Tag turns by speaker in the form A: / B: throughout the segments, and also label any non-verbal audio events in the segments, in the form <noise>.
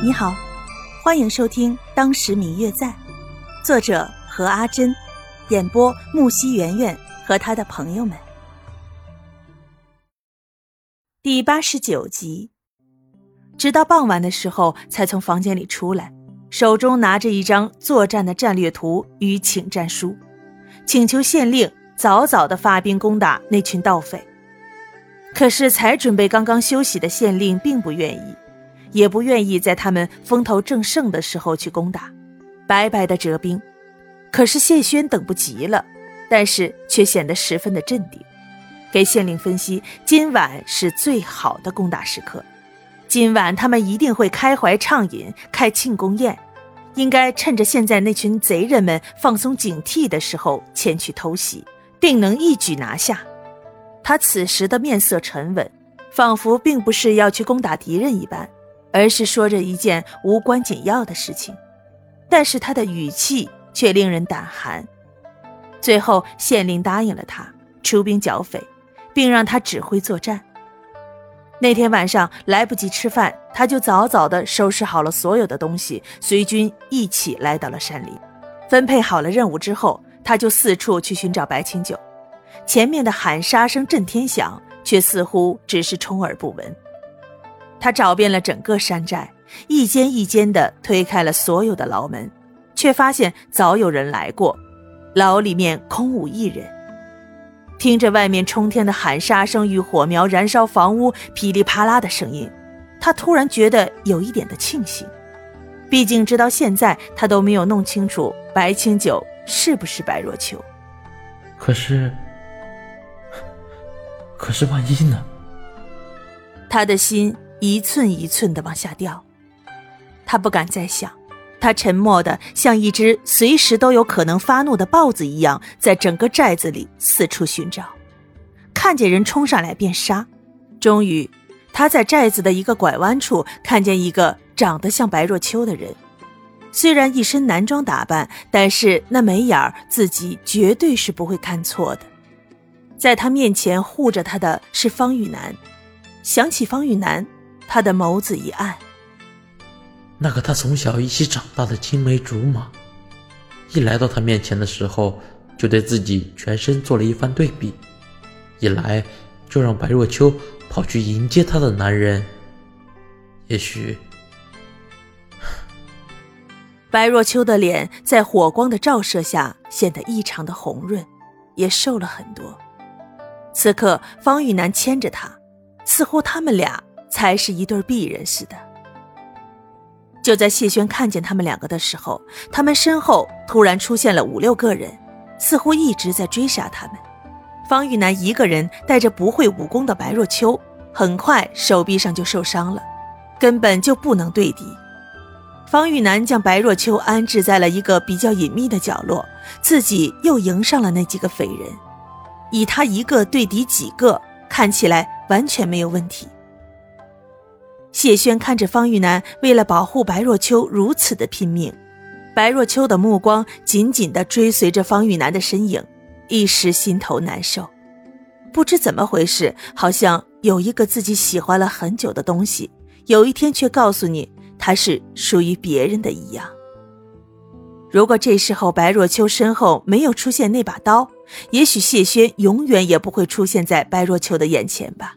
A: 你好，欢迎收听《当时明月在》，作者何阿珍，演播木西圆圆和他的朋友们。第八十九集，直到傍晚的时候才从房间里出来，手中拿着一张作战的战略图与请战书，请求县令早早的发兵攻打那群盗匪。可是才准备刚刚休息的县令并不愿意。也不愿意在他们风头正盛的时候去攻打，白白的折兵。可是谢轩等不及了，但是却显得十分的镇定，给县令分析：今晚是最好的攻打时刻，今晚他们一定会开怀畅饮，开庆功宴，应该趁着现在那群贼人们放松警惕的时候前去偷袭，定能一举拿下。他此时的面色沉稳，仿佛并不是要去攻打敌人一般。而是说着一件无关紧要的事情，但是他的语气却令人胆寒。最后，县令答应了他出兵剿匪，并让他指挥作战。那天晚上来不及吃饭，他就早早地收拾好了所有的东西，随军一起来到了山林。分配好了任务之后，他就四处去寻找白清九。前面的喊杀声震天响，却似乎只是充耳不闻。他找遍了整个山寨，一间一间的推开了所有的牢门，却发现早有人来过，牢里面空无一人。听着外面冲天的喊杀声与火苗燃烧房屋噼里啪啦的声音，他突然觉得有一点的庆幸。毕竟直到现在，他都没有弄清楚白清九是不是白若秋。
B: 可是，可是万一呢？
A: 他的心。一寸一寸的往下掉，他不敢再想，他沉默的像一只随时都有可能发怒的豹子一样，在整个寨子里四处寻找，看见人冲上来便杀。终于，他在寨子的一个拐弯处看见一个长得像白若秋的人，虽然一身男装打扮，但是那眉眼儿自己绝对是不会看错的。在他面前护着他的是方玉楠，想起方玉楠。他的眸子一暗，
B: 那个他从小一起长大的青梅竹马，一来到他面前的时候，就对自己全身做了一番对比；一来就让白若秋跑去迎接他的男人，也许 <sighs>……
A: 白若秋的脸在火光的照射下显得异常的红润，也瘦了很多。此刻，方玉楠牵着他，似乎他们俩。才是一对璧人似的。就在谢轩看见他们两个的时候，他们身后突然出现了五六个人，似乎一直在追杀他们。方玉楠一个人带着不会武功的白若秋，很快手臂上就受伤了，根本就不能对敌。方玉楠将白若秋安置在了一个比较隐秘的角落，自己又迎上了那几个匪人，以他一个对敌几个，看起来完全没有问题。谢轩看着方玉楠为了保护白若秋如此的拼命，白若秋的目光紧紧地追随着方玉楠的身影，一时心头难受。不知怎么回事，好像有一个自己喜欢了很久的东西，有一天却告诉你它是属于别人的一样。如果这时候白若秋身后没有出现那把刀，也许谢轩永远也不会出现在白若秋的眼前吧。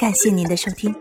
A: 感谢您的收听。